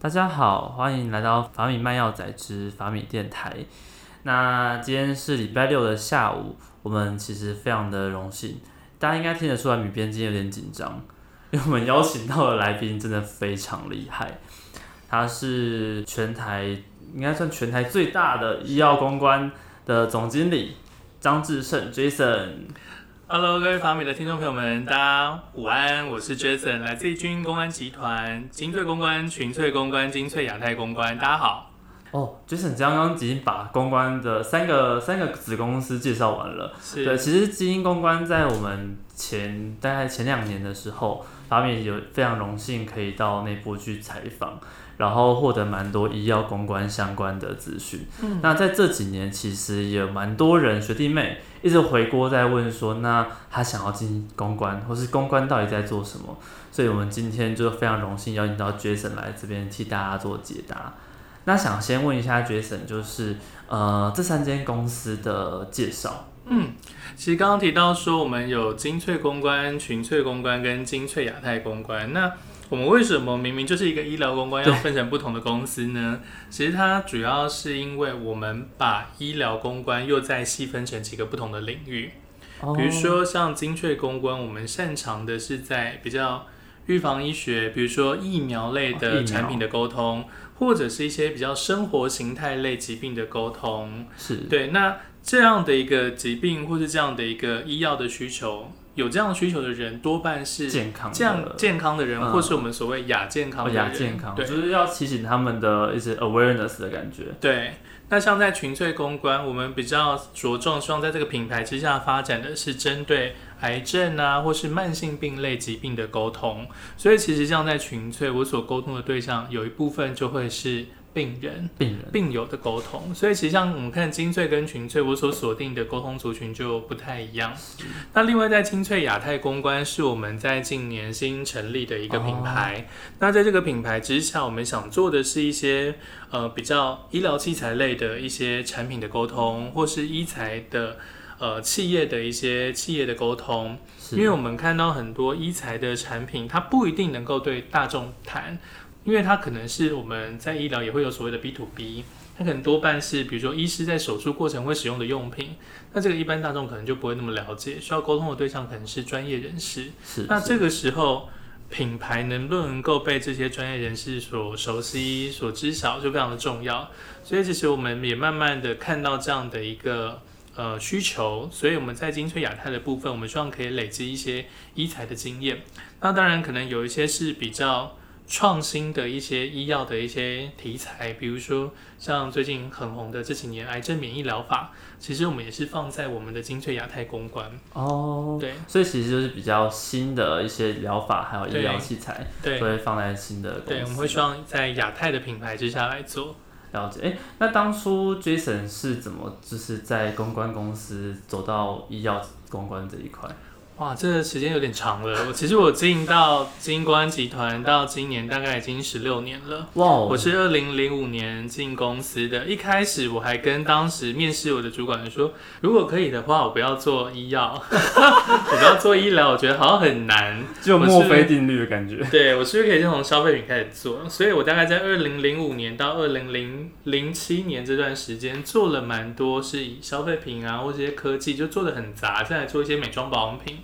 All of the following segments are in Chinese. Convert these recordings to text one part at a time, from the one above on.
大家好，欢迎来到法米卖药仔之法米电台。那今天是礼拜六的下午，我们其实非常的荣幸，大家应该听得出来，米编今天有点紧张，因为我们邀请到的来宾真的非常厉害，他是全台应该算全台最大的医药公关的总经理张志胜 Jason。Hello，各位法米的听众朋友们，大家午安，我是 Jason，来自军公安集团精粹公关、群粹公关、精粹亚太公关，大家好。哦，Jason 刚刚已经把公关的三个三个子公司介绍完了。是对，其实基因公关在我们前大概前两年的时候，法米有非常荣幸可以到内部去采访，然后获得蛮多医药公关相关的资讯。嗯那在这几年，其实也有蛮多人学弟妹一直回锅在问说，那他想要进公关，或是公关到底在做什么？所以我们今天就非常荣幸邀请到 Jason 来这边替大家做解答。那想先问一下 Jason，就是呃这三间公司的介绍。嗯，其实刚刚提到说我们有精粹公关、群粹公关跟精粹亚太公关，那我们为什么明明就是一个医疗公关，要分成不同的公司呢？其实它主要是因为我们把医疗公关又再细分成几个不同的领域。比如说像精粹公关，我们擅长的是在比较预防医学，比如说疫苗类的产品的沟通，或者是一些比较生活形态类疾病的沟通。是对，那这样的一个疾病或是这样的一个医药的需求，有这样需求的人多半是健康的这样健康的人，嗯或是我们所谓亚健康哦的人。亚健康，对就是要提醒他们的一些 awareness 的感觉。对，那像在群粹公关，我们比较着重希望在这个品牌之下发展的是针对癌症啊，或是慢性病类疾病的沟通。所以其实像在群粹，我所沟通的对象有一部分就会是病人。病人病友的沟通，所以其实像我们看精粹跟群粹，我所锁定的沟通族群就不太一样。那另外在精粹亚太公关是我们在近年新成立的一个品牌。那在这个品牌之下，我们想做的是一些呃比较医疗器材类的一些产品的沟通，或是医材的呃企业的一些企业的沟通。因为我们看到很多医材的产品，它不一定能够对大众谈，因为它可能是我们在医疗也会有所谓的 B to B，它可能多半是比如说医师在手术过程会使用的用品，那这个一般大众可能就不会那么了解，需要沟通的对象可能是专业人士。是是那这个时候，品牌能不能够被这些专业人士所熟悉、所知晓，就非常的重要。所以其实我们也慢慢的看到这样的一个呃需求，所以我们在精粹亚太的部分，我们希望可以累积一些医材的经验。那当然可能有一些是比较创新的一些医药的一些题材，比如说像最近很红的这几年癌症免疫疗法，其实我们也是放在我们的精粹亚太公关。哦，对所以其实就是比较新的一些疗法，还有医疗器材，对都会放在新的。对，我们会希望在亚太的品牌之下来做。了解。哎、那当初 Jason 是怎么就是在公关公司走到医药公关这一块？哇，这个时间有点长了。我其实我经营到金关集团到今年大概已经十六年了。哇哦，我是二零零五年进公司的，一开始我还跟当时面试我的主管说，如果可以的话，我不要做医药，我不要做医疗，我觉得好像很难。就墨菲定律的感觉。对我是不是可以先从消费品开始做？所以我大概在二零零五年到二零零零七年这段时间做了蛮多，是以消费品啊或这些科技就做的很杂，再来做一些美妆保养品。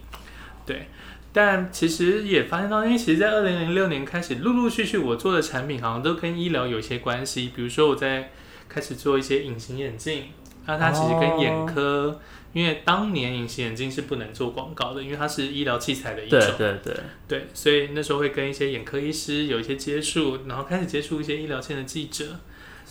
对，但其实也发现到，因为其实，在二零零六年开始，陆陆续续我做的产品好像都跟医疗有一些关系。比如说，我在开始做一些隐形眼镜，那它其实跟眼科，因为当年隐形眼镜是不能做广告的，因为它是医疗器材的一种。对对对，对，所以那时候会跟一些眼科医师有一些接触，然后开始接触一些医疗线的记者。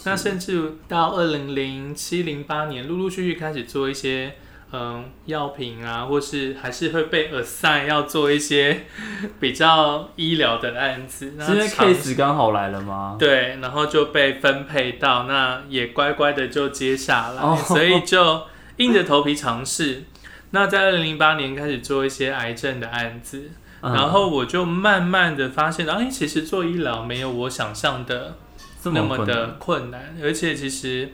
那甚至到二零零七零八年，陆陆续续开始做一些嗯药品啊，或是还是会被 assign 要做一些比较医疗的案子。那是因为尝 case 刚好来了吗？对，然后就被分配到，那也乖乖的就接下来，哦所以就硬着头皮尝试。那在二零零八年开始做一些癌症的案子，嗯然后我就慢慢的发现，哎，其实做医疗没有我想象的这那么的困难困难，而且其实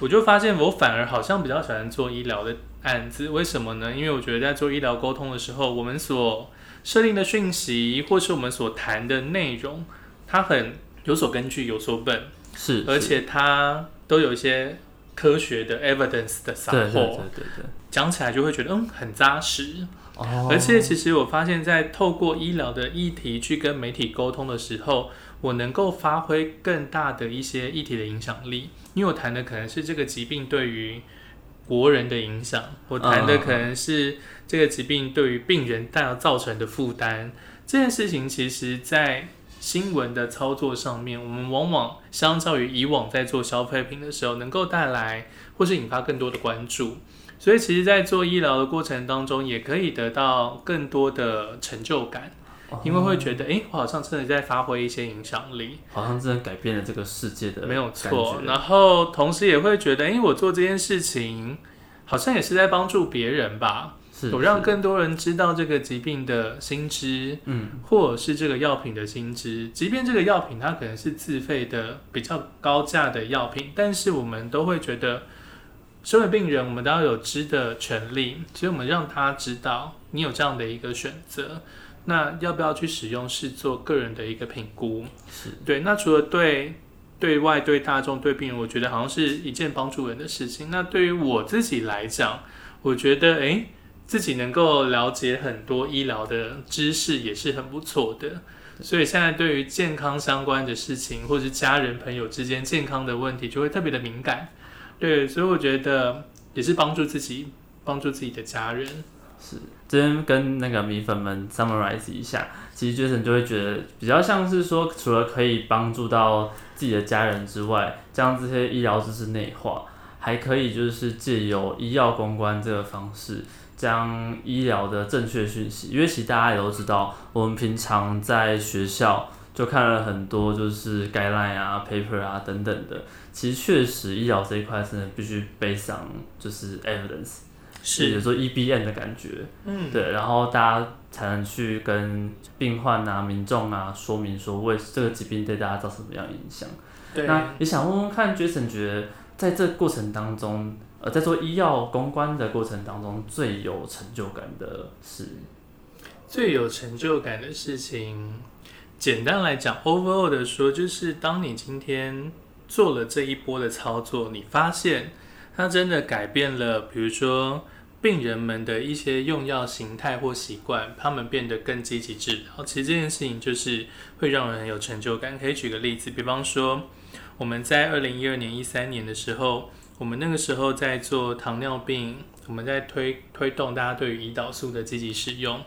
我就发现我反而好像比较喜欢做医疗的案子，为什么呢？因为我觉得在做医疗沟通的时候，我们所设定的讯息或是我们所谈的内容，它很有所根据、有所本，是，而且它都有一些科学的 evidence 的撒对对对，对对，讲起来就会觉得嗯很扎实。哦，而且其实我发现，在透过医疗的议题去跟媒体沟通的时候，我能够发挥更大的一些议题的影响力，因为我谈的可能是这个疾病对于国人的影响，我谈的可能是这个疾病对于病人带来造成的负担。这件事情其实，在新闻的操作上面，我们往往相较于以往在做消费品的时候，能够带来或是引发更多的关注。所以，其实，在做医疗的过程当中，也可以得到更多的成就感，因为会觉得，诶，我好像真的在发挥一些影响力，好像真的改变了这个世界的没有错。然后，同时也会觉得，诶，我做这件事情，好像也是在帮助别人吧，是有让更多人知道这个疾病的新知，嗯或者是这个药品的新知。即便这个药品它可能是自费的比较高价的药品，但是我们都会觉得，身为病人，我们都要有知的权利，所以我们让他知道你有这样的一个选择。那要不要去使用，是做个人的一个评估。是对，那除了对对外、对大众、对病人，我觉得好像是一件帮助人的事情。那对于我自己来讲，我觉得诶，自己能够了解很多医疗的知识也是很不错的。所以现在对于健康相关的事情，或者是家人朋友之间健康的问题，就会特别的敏感。对，所以我觉得也是帮助自己，帮助自己的家人。是。这边跟那个米粉们 summarize 一下，其实 Jason 就会觉得比较像是说，除了可以帮助到自己的家人之外，将这些医疗知识内化，还可以就是借由医药公关这个方式，将医疗的正确讯息，因为其实大家也都知道，我们平常在学校就看了很多就是 guideline 啊、paper 啊等等的，其实确实医疗这一块真的必须背上就是 evidence，有时候 EBN 的感觉。嗯，对，然后大家才能去跟病患啊、民众啊说明说为这个疾病对大家造成什么样的影响。对，那也想问问看，Jason 觉得在这过程当中，呃，在做医药公关的过程当中，最有成就感的是，最有成就感的事情，简单来讲，overall 的说，就是当你今天做了这一波的操作，你发现它真的改变了，比如说病人们的一些用药形态或习惯，他们变得更积极治疗。其实这件事情就是会让人很有成就感。可以举个例子，比方说我们在二零一二年、一三年的时候，我们那个时候在做糖尿病，我们在推推动大家对于胰岛素的积极使用。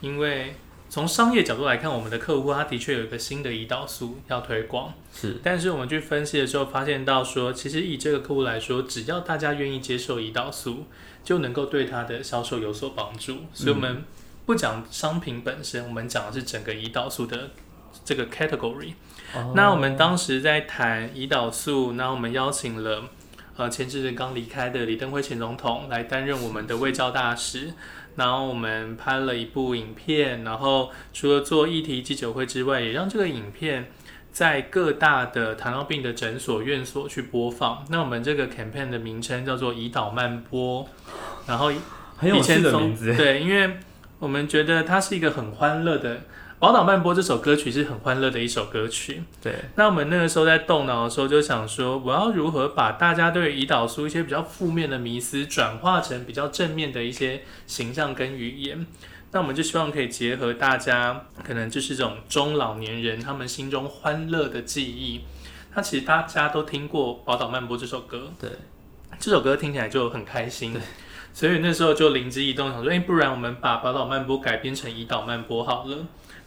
因为从商业角度来看，我们的客户他的确有一个新的胰岛素要推广，是但是我们去分析的时候，发现到说，其实以这个客户来说，只要大家愿意接受胰岛素，就能够对他的销售有所帮助。所以，我们不讲商品本身，我们讲的是整个胰岛素的这个 category。哦那我们当时在谈胰岛素，那我们邀请了呃前阵子刚离开的李登辉前总统来担任我们的卫教大使，然后我们拍了一部影片，然后除了做议题记者会之外，也让这个影片在各大的糖尿病的诊所、院所去播放。那我们这个 campaign 的名称叫做胰岛慢播，然后很有趣以前从的名字。对，因为我们觉得它是一个很欢乐的。《宝岛慢播》这首歌曲是很欢乐的一首歌曲。对，那我们那个时候在动脑的时候，就想说，我要如何把大家对胰岛素一些比较负面的迷思，转化成比较正面的一些形象跟语言。那我们就希望可以结合大家可能就是这种中老年人他们心中欢乐的记忆。那其实大家都听过《宝岛慢播》这首歌，对，这首歌听起来就很开心，所以那时候就灵机一动，想说，哎、不然我们把《宝岛慢播》改编成胰岛慢播好了。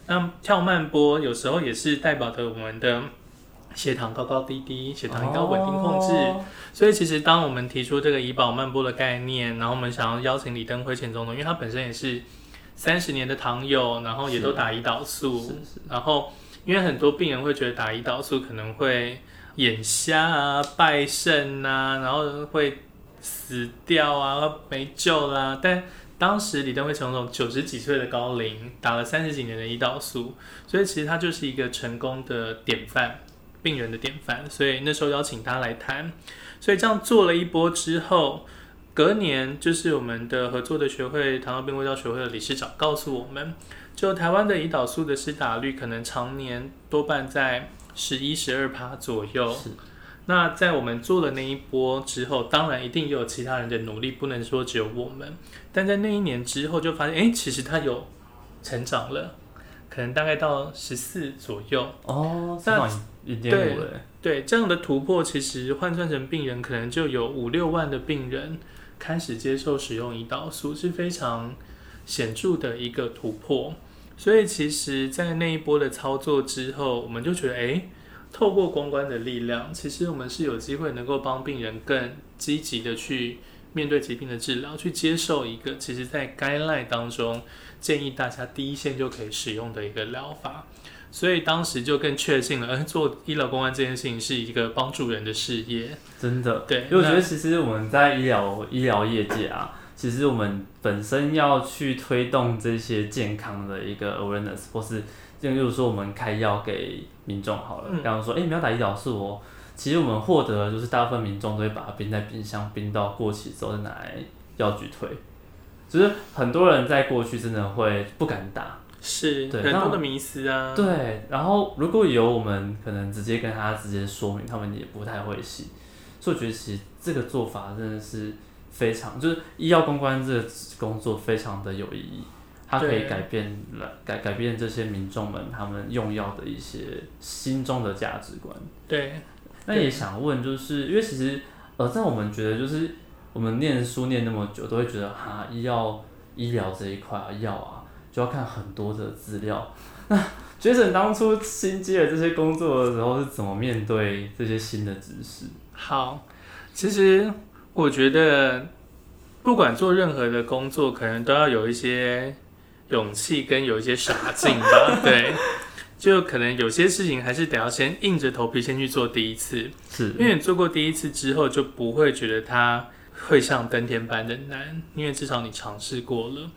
那跳慢波有时候也是代表着我们的血糖高高低低，血糖应该稳定控制。哦所以其实当我们提出这个胰岛慢波的概念，然后我们想要邀请李登辉前总统，因为他本身也是三十年的糖友，然后也都打胰岛素，是是然后因为很多病人会觉得打胰岛素可能会眼瞎啊、败肾啊，然后会死掉啊、没救啦、但当时李登辉前总统九十几岁的高龄，打了三十几年的胰岛素，所以其实他就是一个成功的典范，病人的典范。所以那时候邀请他来谈，所以这样做了一波之后，隔年就是我们的合作的学会糖尿病卫教学会的理事长告诉我们，就台湾的胰岛素的施打率可能常年多半在十一、十二趴左右。那在我们做了那一波之后，当然一定也有其他人的努力，不能说只有我们。但在那一年之后，就发现，哎、其实他有成长了，可能大概到十四左右。哦，那那一点五了，对这样的突破，其实换算成病人，可能就有五六万的病人开始接受使用胰岛素，是非常显著的一个突破。所以，其实，在那一波的操作之后，我们就觉得，哎，透过公关的力量，其实我们是有机会能够帮病人更积极的去面对疾病的治疗，去接受一个其实在 guideline 当中建议大家第一线就可以使用的一个疗法。所以当时就更确信了，呃，做医疗公关这件事情是一个帮助人的事业。真的。对，因为我觉得其实我们在医疗医疗业界啊，其实我们本身要去推动这些健康的一个 awareness，或是就例如说我们开药给民众好了，嗯比方说，哎、你们要打胰岛素哦。其实我们获得的就是大部分民众都会把它冰在冰箱，冰到过期之后再拿来药局退。就是很多人在过去真的会不敢打，是对那我很多的迷思啊。对，然后如果有我们可能直接跟他直接说明，他们也不太会信，所以我觉得其实这个做法真的是非常，就是医药公关这个工作非常的有意义，它可以改变了改改变这些民众们他们用药的一些心中的价值观。对那也想问，就是因为其实呃，在我们觉得就是我们念书念那么久，都会觉得哈医药医疗这一块啊药啊，就要看很多的资料。那 Jason 当初新接了这些工作的时候，是怎么面对这些新的知识？好，其实我觉得不管做任何的工作，可能都要有一些勇气跟有一些傻劲吧。对，就可能有些事情还是得要先硬着头皮先去做第一次，是因为你做过第一次之后，就不会觉得它会像登天般的难，因为至少你尝试过了。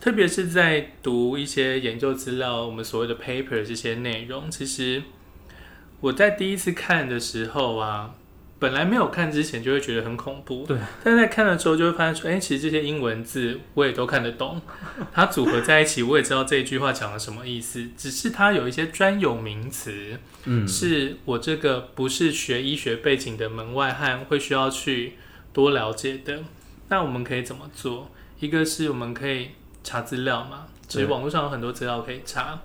特别是在读一些研究资料，我们所谓的 paper 这些内容，其实我在第一次看的时候啊，本来没有看之前就会觉得很恐怖，对，但在看的时候就会发现说，哎、其实这些英文字我也都看得懂，它组合在一起，我也知道这一句话讲了什么意思，只是它有一些专有名词，嗯，是我这个不是学医学背景的门外汉会需要去多了解的。那我们可以怎么做？一个是我们可以查资料嘛，其实网络上有很多资料可以查，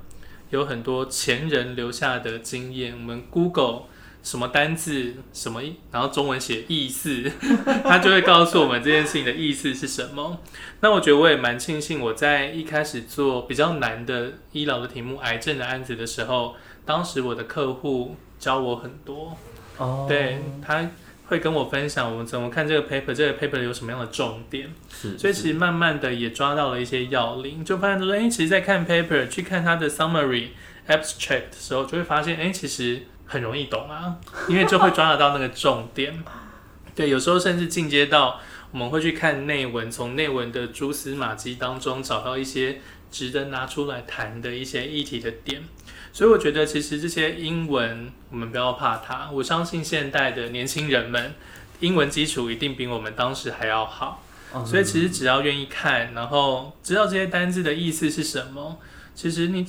有很多前人留下的经验。我们 Google 什么单字什么，然后中文写意思，他就会告诉我们这件事情的意思是什么。那我觉得我也蛮庆幸，我在一开始做比较难的医疗的题目、癌症的案子的时候，当时我的客户教我很多，哦，对他会跟我分享我们怎么看这个 paper，这个 paper 有什么样的重点，是，所以其实慢慢的也抓到了一些要领，就发现说，哎、其实在看 paper 去看它的 summary abstract 的时候，就会发现，哎、其实很容易懂啊，因为就会抓得到那个重点。对，有时候甚至进阶到我们会去看内文，从内文的蛛丝马迹当中找到一些值得拿出来谈的一些议题的点。所以我觉得，其实这些英文我们不要怕它，我相信现代的年轻人们英文基础一定比我们当时还要好。嗯所以其实只要愿意看，然后知道这些单字的意思是什么，其实你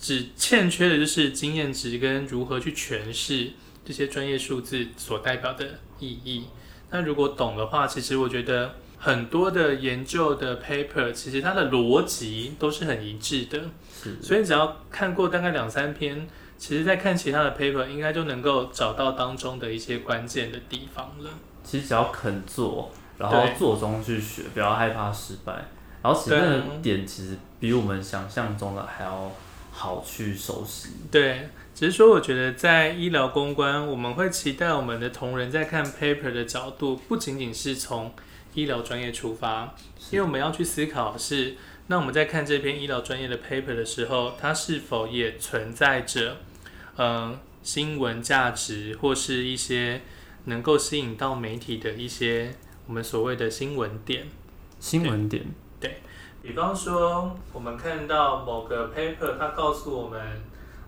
只欠缺的就是经验值跟如何去诠释这些专业数字所代表的意义。那如果懂的话，其实我觉得很多的研究的 paper，其实它的逻辑都是很一致的。是所以只要看过大概两三篇，其实在看其他的 paper，应该就能够找到当中的一些关键的地方了。其实只要肯做，然后做中去学，不要害怕失败。然后其实对那个点其实比我们想象中的还要好去熟悉。对，只是说我觉得在医疗公关，我们会期待我们的同仁在看 paper 的角度，不仅仅是从医疗专业出发，因为我们要去思考的是，那我们在看这篇医疗专业的 paper 的时候，它是否也存在着，呃，新闻价值或是一些能够吸引到媒体的一些我们所谓的新闻点。新闻点，比方说，我们看到某个 paper，它告诉我们，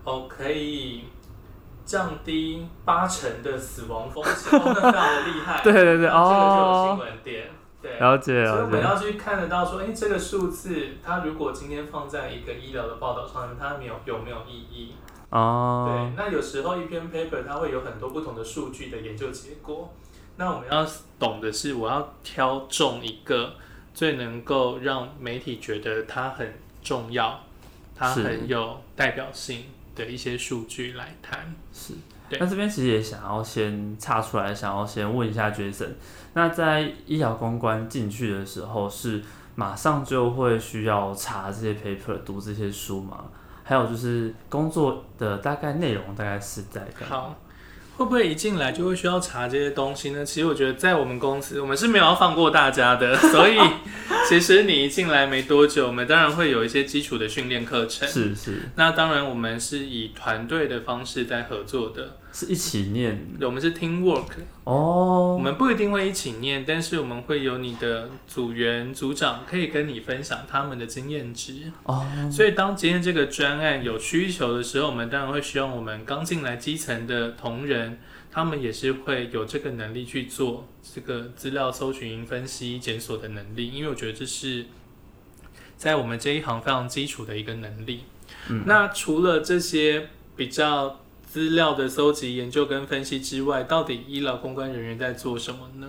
哦，可以降低八成的死亡风险，哦，那非常的厉害。对对对那这个就有哦新闻点。对。了解了解。所以我们要去看得到说，哎、这个数字，它如果今天放在一个医疗的报道上面，它没有有没有意义？哦对，，那有时候一篇 paper 它会有很多不同的数据的研究结果，那我们要懂的是，我要挑中一个最能够让媒体觉得它很重要，它很有代表性的一些数据来谈。是。对那这边其实也想要先岔出来，想要先问一下 Jason，那在医疗公关进去的时候，是马上就会需要查这些 paper、读这些书吗？还有就是工作的大概内容大概是在干会不会一进来就会需要查这些东西呢？其实我觉得在我们公司，我们是没有要放过大家的，所以其实你一进来没多久，我们当然会有一些基础的训练课程。是是那当然，我们是以团队的方式在合作的，是一起念。我们是 team work，哦。我哦，们不一定会一起念，但是我们会有你的组员、组长可以跟你分享他们的经验值。哦，所以当今天这个专案有需求的时候，我们当然会希望我们刚进来基层的同仁，他们也是会有这个能力去做这个资料搜寻、分析、检索的能力，因为我觉得这是在我们这一行非常基础的一个能力。嗯。那除了这些比较资料的搜集、研究跟分析之外，到底医疗公关人员在做什么呢？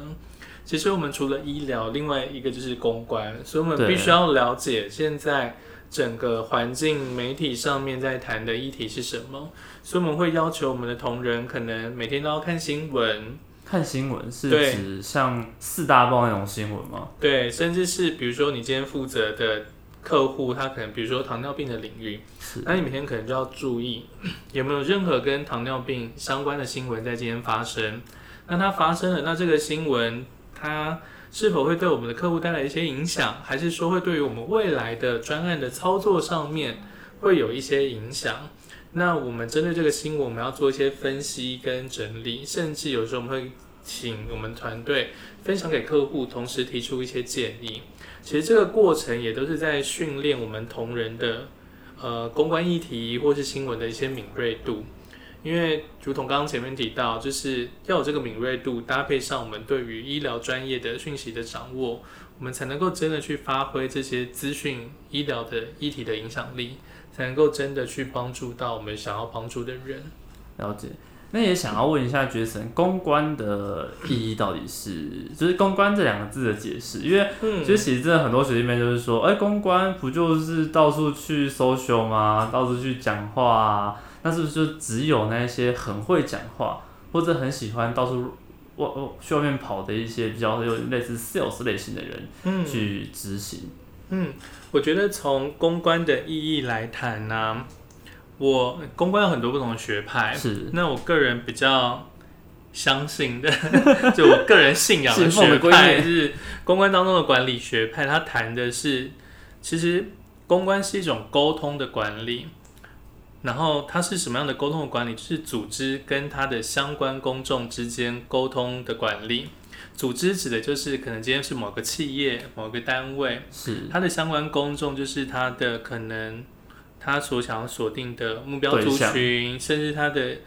其实我们除了医疗，另外一个就是公关，所以我们必须要了解现在整个环境媒体上面在谈的议题是什么。所以我们会要求我们的同仁可能每天都要看新闻，看新闻是指像四大报那种新闻吗？对，甚至是比如说你今天负责的客户，他可能比如说糖尿病的领域，那你每天可能就要注意 有没有任何跟糖尿病相关的新闻在今天发生。那它发生了，那这个新闻它是否会对我们的客户带来一些影响，还是说会对于我们未来的专案的操作上面会有一些影响？那我们针对这个新闻，我们要做一些分析跟整理，甚至有时候我们会请我们团队分享给客户，同时提出一些建议。其实这个过程也都是在训练我们同仁的呃公关议题或是新闻的一些敏锐度。因为如同刚刚前面提到，就是要有这个敏锐度，搭配上我们对于医疗专业的讯息的掌握，我们才能够真的去发挥这些资讯医疗的议题的影响力，才能够真的去帮助到我们想要帮助的人。了解。那也想要问一下 Jason，公关的意义到底是，就是公关这两个字的解释，因为嗯其实其实真的很多学弟妹就是说，哎、公关不就是到处去 social 吗？到处去讲话啊？那是不是就只有那些很会讲话，或者很喜欢到处外外去外面跑的一些比较有类似 sales 类型的人嗯去执行？嗯，我觉得从公关的意义来谈呢、我公关有很多不同的学派，是那我个人比较相信的，就我个人信仰的学派是公关当中的管理学派，它谈的是其实公关是一种沟通的管理。然后它是什么样的沟通的管理？就是组织跟它的相关公众之间沟通的管理。组织指的就是可能今天是某个企业、某个单位，是它的相关公众就是它的可能，他所想要锁定的目标族群，甚至他的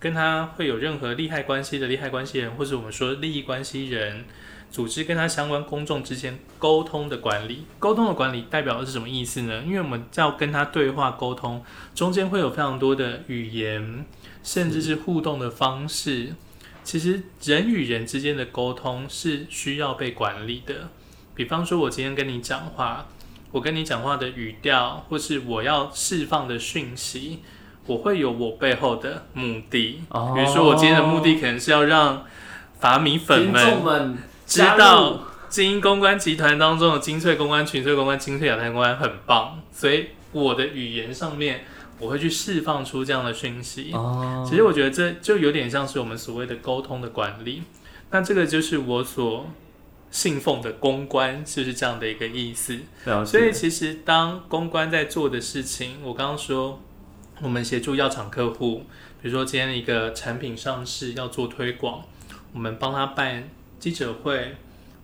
跟他会有任何利害关系的利害关系人，或者我们说利益关系人，组织跟他相关公众之间沟通的管理。沟通的管理代表的是什么意思呢？因为我们要跟他对话沟通，中间会有非常多的语言，甚至是互动的方式。其实人与人之间的沟通是需要被管理的。比方说，我今天跟你讲话，我跟你讲话的语调，或是我要释放的讯息，我会有我背后的目的。哦比如说，我今天的目的可能是要让法米粉们知道精英公关集团当中的精粹公关、群粹公关、精粹亚太公关很棒，所以我的语言上面我会去释放出这样的讯息。哦，其实我觉得这就有点像是我们所谓的沟通的管理，那这个就是我所信奉的公关，就是这样的一个意思。所以其实当公关在做的事情，我刚刚说，我们协助药厂客户，比如说今天一个产品上市要做推广，我们帮他办记者会，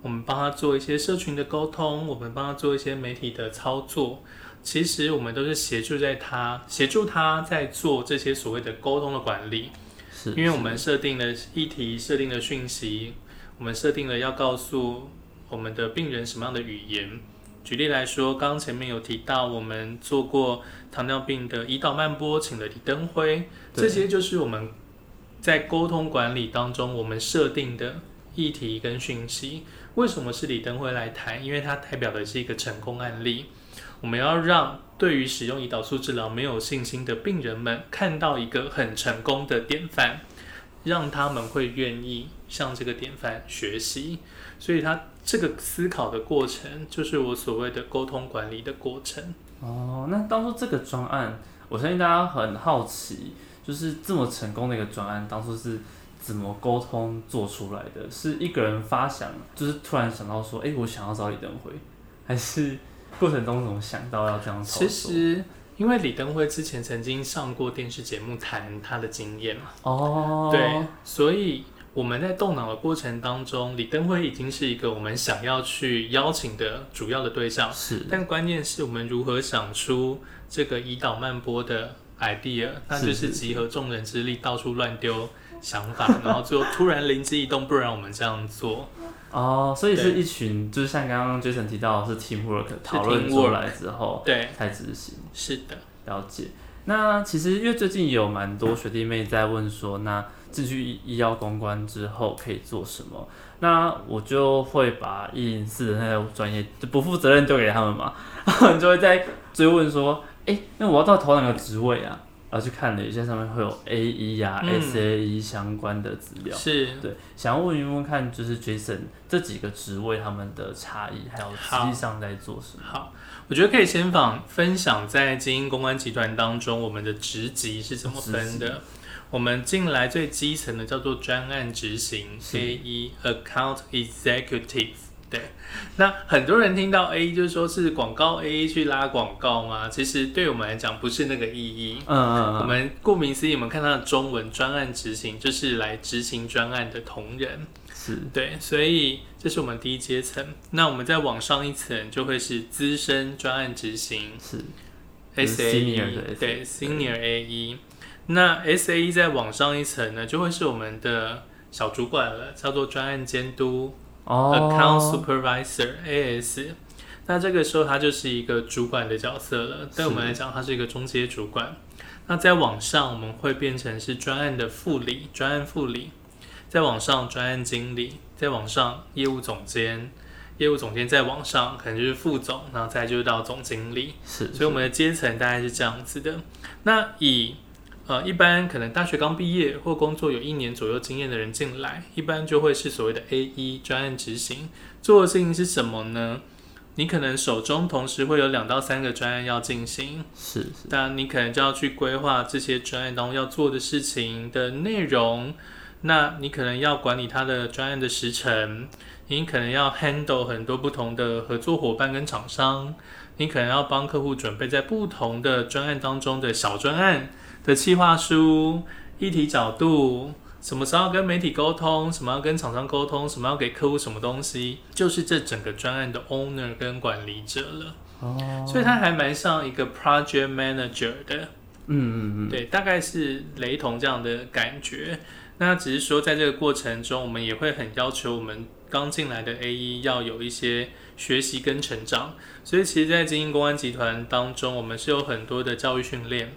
我们帮他做一些社群的沟通，我们帮他做一些媒体的操作。其实我们都是协助在他协助他在做这些所谓的沟通的管理，是因为我们设定了议题，设定了讯息，我们设定了要告诉我们的病人什么样的语言，举例来说，刚刚前面有提到，我们做过糖尿病的胰岛慢波，请了李登辉，这些就是我们在沟通管理当中我们设定的议题跟讯息。为什么是李登辉来谈？因为它代表的是一个成功案例。我们要让对于使用胰岛素治疗没有信心的病人们看到一个很成功的典范，让他们会愿意向这个典范学习。所以，他这个思考的过程，就是我所谓的沟通管理的过程。哦，那当初这个专案，我相信大家很好奇，就是这么成功的一个专案，当初是怎么沟通做出来的？是一个人发想，就是突然想到说，哎、我想要找李登辉，还是过程中怎么想到要这样操其？实，因为李登辉之前曾经上过电视节目谈他的经验嘛，哦，对，所以我们在动脑的过程当中，李登辉已经是一个我们想要去邀请的主要的对象。是。但关键是我们如何想出这个胰岛慢波的 idea，那就是。集合众人之力，到处乱丢想法，然后就突然灵机一动，不然我们这样做。哦，所以是一群，就是像刚刚 Jason 提到的是 teamwork 讨论出来之后对，才执行。是的，了解。那其实因为最近也有蛮多学弟妹在问说，那进去医医药公关之后可以做什么？那我就会把一零四的那个专业就不负责任丢给他们嘛，然后你就会在追问说，哎、那我要到投哪个职位啊？然后去看了一下，上面会有 A E 呀、嗯 S A E 相关的资料。是对，想要问一问看，就是 Jason 这几个职位他们的差异，还有实际上在做什么？好。我觉得可以先访分享在精英公关集团当中，我们的职级是怎么分的。我们进来最基层的叫做专案执行是 A E Account Executive。对，那很多人听到 A 就是说是广告 A 去拉广告吗？其实对我们来讲不是那个意义。嗯嗯嗯，我们顾名思义，我们看到的中文专案执行就是来执行专案的同仁。是对，所以这是我们第一阶层。那我们再往上一层就会是资深专案执行是。S A senior E，对 SAE Senior A E。那 S A E 再往上一层呢，就会是我们的小主管了，叫做专案监督、Account 哦，Supervisor A S。那这个时候他就是一个主管的角色了，对我们来讲，他是一个中阶主管。那再往上，我们会变成是专案的副理、专案副理，再往上专案经理，再往上业务总监，业务总监再往上可能就是副总，然后再就是到总经理。是，所以我们的阶层大概是这样子的。那以呃一般可能大学刚毕业或工作有一年左右经验的人进来，一般就会是所谓的 A 一专案执行，做的事情是什么呢？你可能手中同时会有两到三个专案要进行，是是但你可能就要去规划这些专案当中要做的事情的内容。那你可能要管理它的专案的时程，你可能要 handle 很多不同的合作伙伴跟厂商，你可能要帮客户准备在不同的专案当中的小专案的企划书、议题角度，什么时候跟媒体沟通，什么要跟厂商沟通，什么要给客户什么东西，就是这整个专案的 owner 跟管理者了。哦，所以他还蛮像一个 project manager 的，嗯嗯嗯，对，大概是雷同这样的感觉。那只是说，在这个过程中，我们也会很要求我们刚进来的 A E 要有一些学习跟成长。所以，其实，在精英公安集团当中，我们是有很多的教育训练，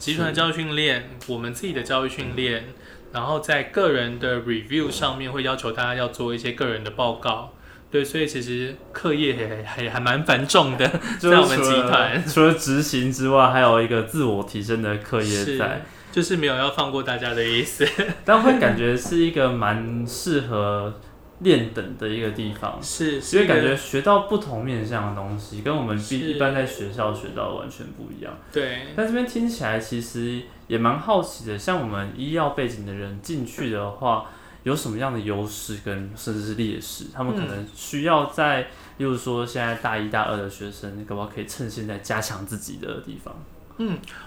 集团的教育训练，我们自己的教育训练，然后在个人的 review 上面会要求大家要做一些个人的报告。对，所以其实课业还还还蛮繁重的，在我们集团除了执行之外，还有一个自我提升的课业在，就是没有要放过大家的意思。但会感觉是一个蛮适合练等的一个地方。是，因为感觉学到不同面向的东西，跟我们是一一般在学校学到的完全不一样。对，但这边听起来其实也蛮好奇的，像我们医药背景的人进去的话，有什么样的优势跟甚至是劣势？他们可能需要在，例如说现在大一大二的学生，可不可以趁现在加强自己的地方？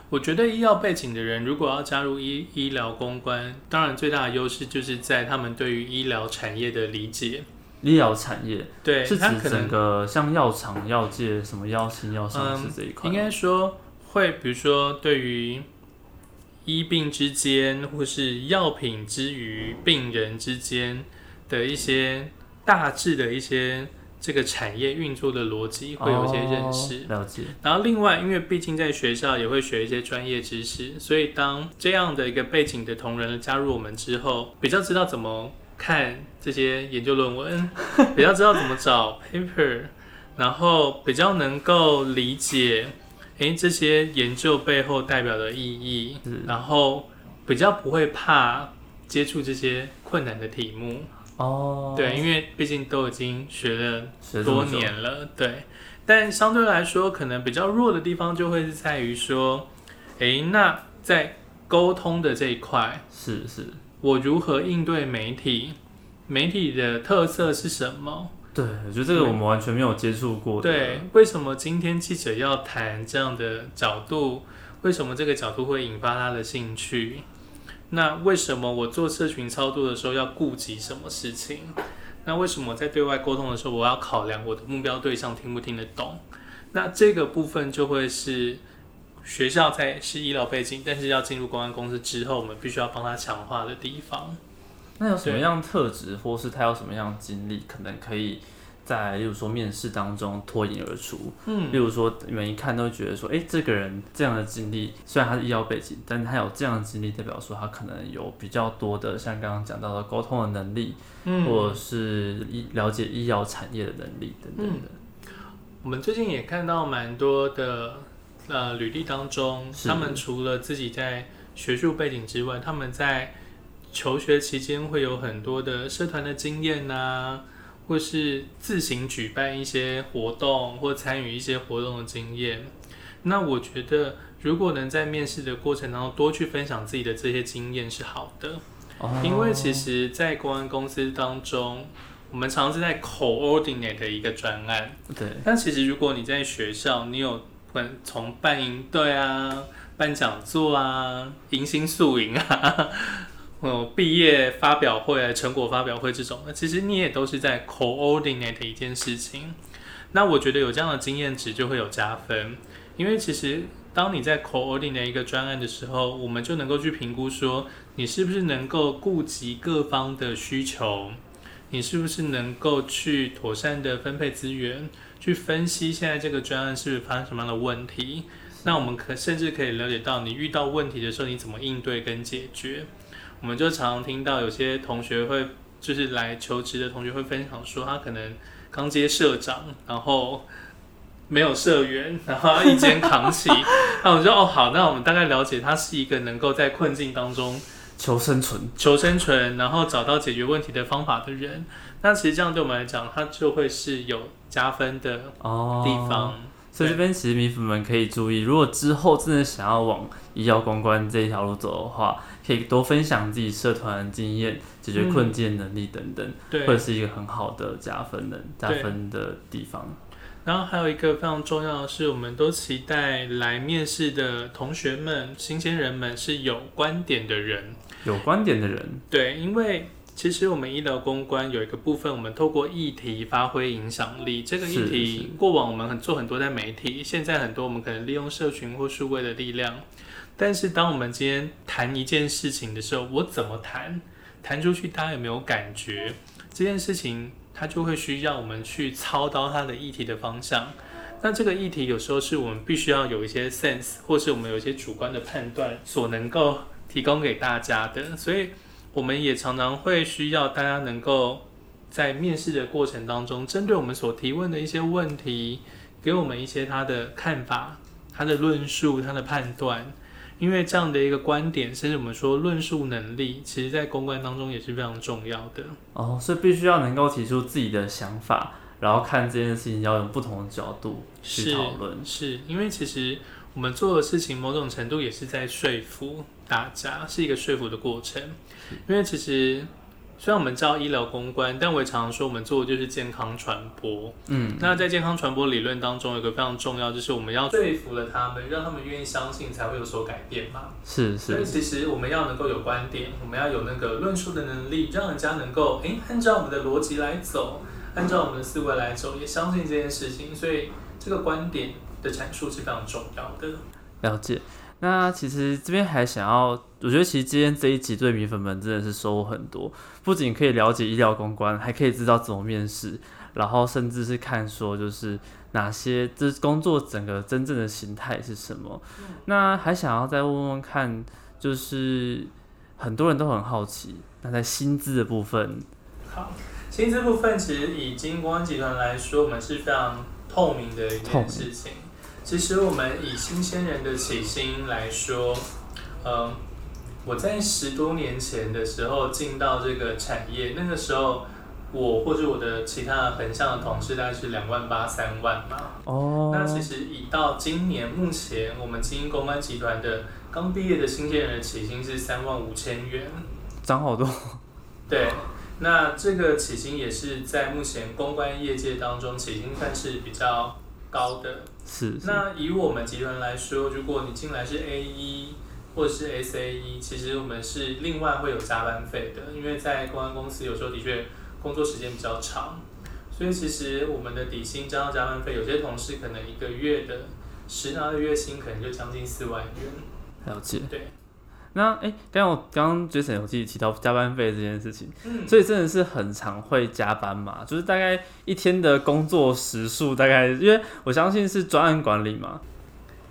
我觉得医药背景的人如果要加入医医疗公关，当然最大的优势就是在他们对于医疗产业的理解。医疗产业对，是指整个像药厂、药界、什么药新、药上市这一块吗，应该说会，比如说对于医病之间，或是药品之于病人之间的一些大致的一些这个产业运作的逻辑会有一些认识。哦了解，然后另外，因为毕竟在学校也会学一些专业知识，所以当这样的一个背景的同仁加入我们之后，比较知道怎么看这些研究论文，比较知道怎么找 paper，然后比较能够理解，诶这些研究背后代表的意义，然后比较不会怕接触这些困难的题目。哦，对，因为毕竟都已经学了多年了，对。但相对来说，可能比较弱的地方就会是在于说，诶，那在沟通的这一块，是是，我如何应对媒体？媒体的特色是什么？对，我觉得这个我们完全没有接触过的，对，为什么今天记者要谈这样的角度？为什么这个角度会引发他的兴趣？那为什么我做社群操作的时候要顾及什么事情？那为什么我在对外沟通的时候，我要考量我的目标对象听不听得懂？那这个部分就会是学校在是医疗背景，但是要进入公安公司之后，我们必须要帮他强化的地方。那有什么样特质，或是他有什么样的经历，可能可以在例如说面试当中脱颖而出？嗯例如说，你们一看都会觉得说，哎、这个人这样的经历，虽然他是医疗背景，但是他有这样的经历，代表说他可能有比较多的，像刚刚讲到的沟通的能力，嗯或者是医了解医疗产业的能力等等的。我们最近也看到蛮多的呃履历当中，他们除了自己在学术背景之外，他们在求学期间会有很多的社团的经验呐、或是自行举办一些活动或参与一些活动的经验。那我觉得，如果能在面试的过程当中多去分享自己的这些经验是好的。哦因为其实，在公安公司当中，我们常常是在 coordinate 的一个专案。对但其实，如果你在学校，你有本从办营队啊、办讲座啊、迎新宿营啊、哦毕业发表会、成果发表会这种，其实你也都是在 coordinate 一件事情。那我觉得有这样的经验值就会有加分，因为其实当你在 coordinate 一个专案的时候，我们就能够去评估说你是不是能够顾及各方的需求，你是不是能够去妥善的分配资源，去分析现在这个专案是不是发生什么样的问题。那我们可甚至可以了解到你遇到问题的时候你怎么应对跟解决。我们就常常听到有些同学会就是来求职的同学会分享说，他可能刚接社长，然后没有社员，然后他一肩扛起。那我就说哦好，那我们大概了解他是一个能够在困境当中求生存，求生存，然后找到解决问题的方法的人。那其实这样对我们来讲，他就会是有加分的哦地方。所以这边其实米粉们可以注意，如果之后真的想要往医药公关这一条路走的话，可以多分享自己社团经验、解决困境能力等等，对会，是一个很好的加分的加分的地方。然后还有一个非常重要的是，我们都期待来面试的同学们、新鲜人们是有观点的人。有观点的人，对，因为其实我们医疗公关有一个部分，我们透过议题发挥影响力。这个议题过往我们很做很多在媒体，现在很多我们可能利用社群或数位的力量。但是当我们今天谈一件事情的时候，我怎么谈？谈出去大家有没有感觉？这件事情它就会需要我们去操刀它的议题的方向。那这个议题有时候是我们必须要有一些 sense，或是我们有一些主观的判断所能够提供给大家的，所以我们也常常会需要大家能够在面试的过程当中，针对我们所提问的一些问题，给我们一些他的看法、他的论述、他的判断。因为这样的一个观点，甚至我们说论述能力，其实在公关当中也是非常重要的。哦，所以必须要能够提出自己的想法，然后看这件事情要用不同的角度去是讨论。是因为其实我们做的事情，某种程度也是在说服大家，是一个说服的过程。因为其实虽然我们叫医疗公关，但我也常常说我们做的就是健康传播。嗯，那在健康传播理论当中，有一个非常重要，就是我们要说服了他们，让他们愿意相信，才会有所改变嘛。是所以，其实我们要能够有观点，我们要有那个论述的能力，让人家能够诶按照我们的逻辑来走，按照我们的思维来走，也相信这件事情。所以这个观点的阐述是非常重要的。了解。那其实这边还想要，我觉得其实今天这一集对米粉们真的是收获很多，不仅可以了解医疗公关，还可以知道怎么面试，然后甚至是看说就是哪些这工作整个真正的形态是什么。那还想要再问问看，就是很多人都很好奇，那在薪资的部分，好，薪资部分其实以金光集团来说，我们是非常透明的一件事情。其实我们以新鲜人的起薪来说，嗯，我在十多年前的时候进到这个产业，那个时候我或者我的其他的横向的同事大概是两万八三万嘛。哦，那其实以到今年目前，我们精英公关集团的刚毕业的新鲜人的起薪是三万五千元，涨好多。对，那这个起薪也是在目前公关业界当中起薪算是比较高的。是。那以我们集团来说，如果你进来是 A 一或是 S A 一，其实我们是另外会有加班费的，因为在公安公司有时候的确工作时间比较长，所以其实我们的底薪加上加班费，有些同事可能一个月的十拿的月薪可能就将近四万元。了解。对。那哎，刚刚我刚刚 Jason 有提提到加班费这件事情，嗯，所以真的是很常会加班嘛，就是大概一天的工作时数大概，因为我相信是专案管理嘛。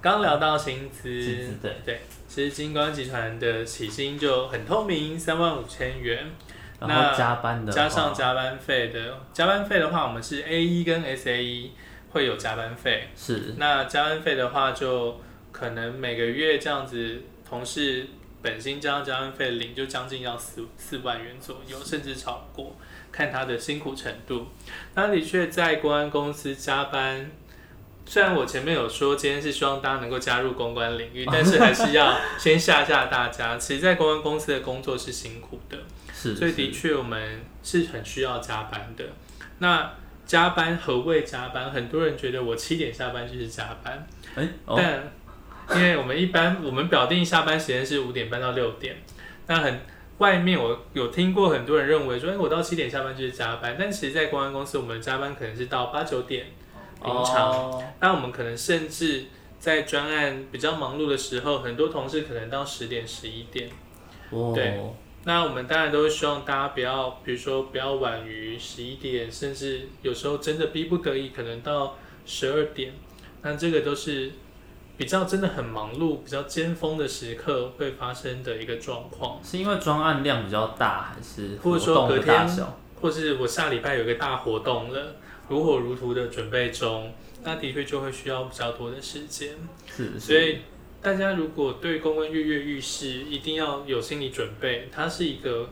刚聊到薪资，对对，其实金光集团的起薪就很透明，三万五千元。然后加班的加上加班费的，加班费的话，我们是 A 一跟 S A 一会有加班费。是。那加班费的话，就可能每个月这样子，同事。本薪加上加班费领就将近要四四万元左右，甚至超过，看他的辛苦程度。那的确在公安公司加班，虽然我前面有说今天是希望大家能够加入公关领域，但是还是要先吓吓大家。其实，在公关公司的工作是辛苦的，是，所以的确我们是很需要加班的。那加班何谓加班？很多人觉得我七点下班就是加班，哎，但。因为我们一般我们表定下班时间是五点半到六点，那很外面我有听过很多人认为说，哎，我到七点下班就是加班，但其实，在公安公司，我们加班可能是到八九点，平常，那我们可能甚至在专案比较忙碌的时候，很多同事可能到十点十一点，对，那我们当然都希望大家不要，比如说不要晚于十一点，甚至有时候真的逼不得已，可能到十二点，那这个都是。比较真的很忙碌、比较尖峰的时刻会发生的一个状况，是因为专案量比较大，还是或者说隔天，或是我下礼拜有一个大活动了，如火如荼的准备中，那的确就会需要比较多的时间。是，所以大家如果对公关跃跃欲试，一定要有心理准备，它是一个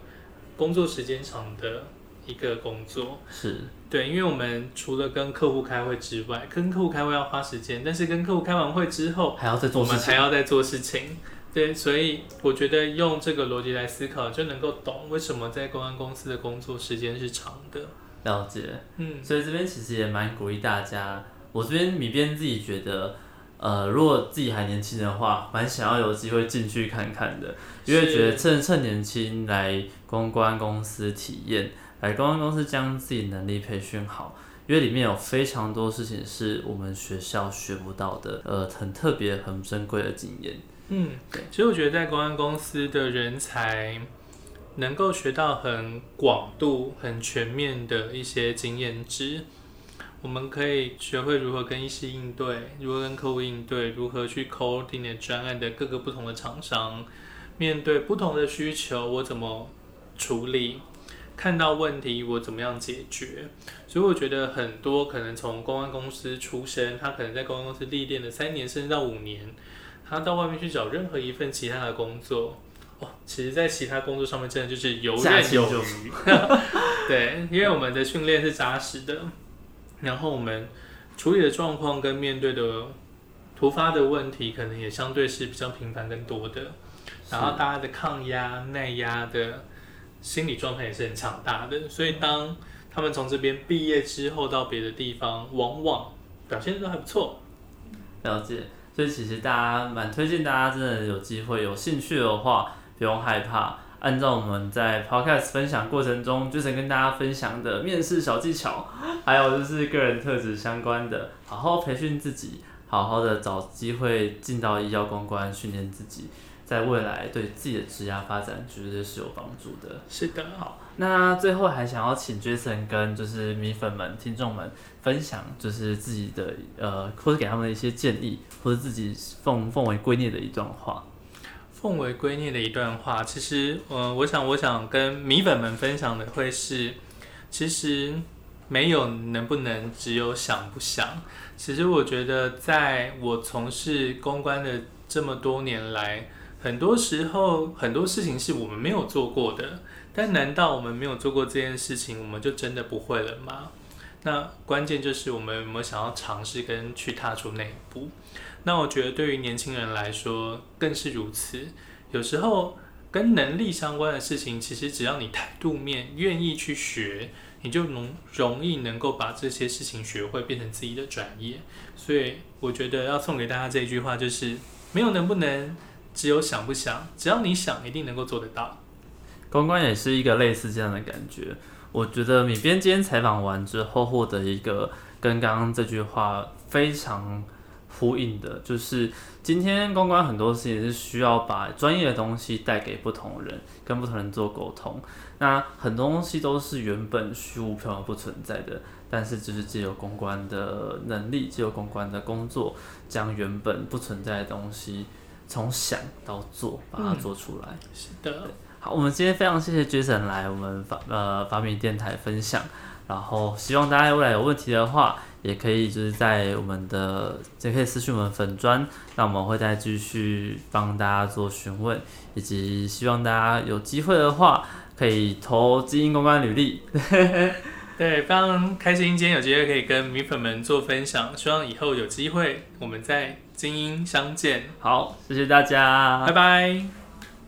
工作时间长的。一个工作是对，因为我们除了跟客户开会之外，跟客户开会要花时间，但是跟客户开完会之后，还要再做，我们还要再做事情。对，所以我觉得用这个逻辑来思考，就能够懂为什么在公安公司的工作时间是长的。了解，嗯，所以这边其实也蛮鼓励大家。我这边米边自己觉得，呃，如果自己还年轻的话，蛮想要有机会进去看看的，因为觉得趁趁年轻来公关公司体验。来公关公司将自己能力培训好，因为里面有非常多事情是我们学校学不到的，呃，很特别、很珍贵的经验。嗯，对。其实我觉得在公关公司的人才能够学到很广度、很全面的一些经验值。我们可以学会如何跟医师应对，如何跟客户应对，如何去 coordinate 专案的各个不同的厂商，面对不同的需求，我怎么处理。看到问题我怎么样解决？所以我觉得很多可能从公安公司出身，他可能在公安公司历练了三年甚至到五年，他到外面去找任何一份其他的工作，哦，其实，在其他工作上面真的就是游刃有余。对，因为我们的训练是扎实的，然后我们处理的状况跟面对的突发的问题，可能也相对是比较频繁更多的，然后大家的抗压耐压的。心理状态也是很强大的，所以当他们从这边毕业之后到别的地方，往往表现都还不错。了解，所以其实大家蛮推荐大家，真的有机会、有兴趣的话，不用害怕，按照我们在 podcast 分享过程中，就是跟大家分享的面试小技巧，还有就是个人特质相关的，好好培训自己，好好的找机会进到医药公关训练自己。在未来对自己的职业发展绝对是有帮助的。是的，好，那最后还想要请 Jason 跟就是米粉们、听众们分享，就是自己的呃，或者给他们的一些建议，或者自己奉奉为圭臬的一段话。奉为圭臬的一段话，其实，呃，我想，我想跟米粉们分享的会是，其实没有能不能，只有想不想。其实我觉得，在我从事公关的这么多年来，很多时候很多事情是我们没有做过的。但难道我们没有做过这件事情，我们就真的不会了吗？那关键就是我们有没有想要尝试跟去踏出那一步。那我觉得对于年轻人来说更是如此。有时候跟能力相关的事情，其实只要你态度面愿意去学，你就能容易能够把这些事情学会，变成自己的专业。所以我觉得要送给大家这一句话就是：没有能不能，只有想不想。只要你想，一定能够做得到。公关也是一个类似这样的感觉。我觉得米边今天采访完之后，获得一个跟刚刚这句话非常。呼应的就是今天公关很多事情是需要把专业的东西带给不同人，跟不同人做沟通。那很多东西都是原本虚无缥缈不存在的，但是就是借由公关的能力，借由公关的工作，将原本不存在的东西从想到做，把它做出来。是的。好，我们今天非常谢谢 Jason 来我们法呃法米电台分享，然后希望大家未来有问题的话。也可以就是在我们的，也可以私信我们粉砖，那我们会再继续帮大家做询问，以及希望大家有机会的话，可以投精英公关履历。对，非常开心今天有机会可以跟米粉们做分享，希望以后有机会我们在精英相见。好，谢谢大家，拜拜。